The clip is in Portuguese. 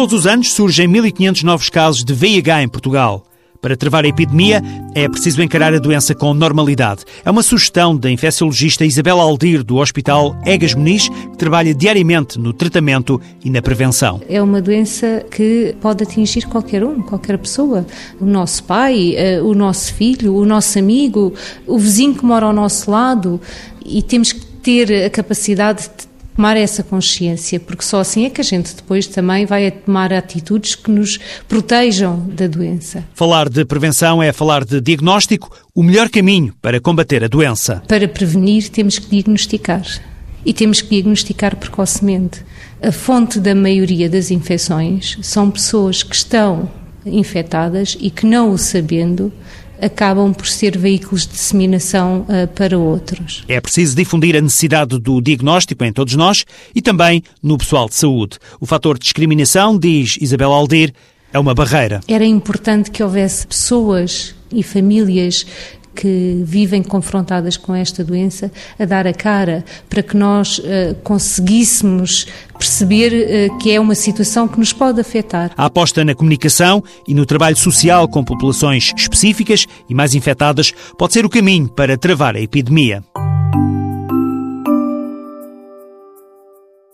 Todos os anos surgem 1.500 novos casos de VIH em Portugal. Para travar a epidemia, é preciso encarar a doença com normalidade. É uma sugestão da infecciologista Isabel Aldir, do Hospital Egas Muniz, que trabalha diariamente no tratamento e na prevenção. É uma doença que pode atingir qualquer um, qualquer pessoa. O nosso pai, eh, o nosso filho, o nosso amigo, o vizinho que mora ao nosso lado. E temos que ter a capacidade de tomar essa consciência, porque só assim é que a gente depois também vai tomar atitudes que nos protejam da doença. Falar de prevenção é falar de diagnóstico, o melhor caminho para combater a doença. Para prevenir, temos que diagnosticar. E temos que diagnosticar precocemente. A fonte da maioria das infecções são pessoas que estão infectadas e que, não o sabendo, acabam por ser veículos de disseminação uh, para outros. É preciso difundir a necessidade do diagnóstico em todos nós e também no pessoal de saúde. O fator de discriminação, diz Isabel Aldir, é uma barreira. Era importante que houvesse pessoas e famílias que vivem confrontadas com esta doença a dar a cara para que nós uh, conseguíssemos perceber uh, que é uma situação que nos pode afetar. A aposta na comunicação e no trabalho social com populações específicas e mais infectadas pode ser o caminho para travar a epidemia.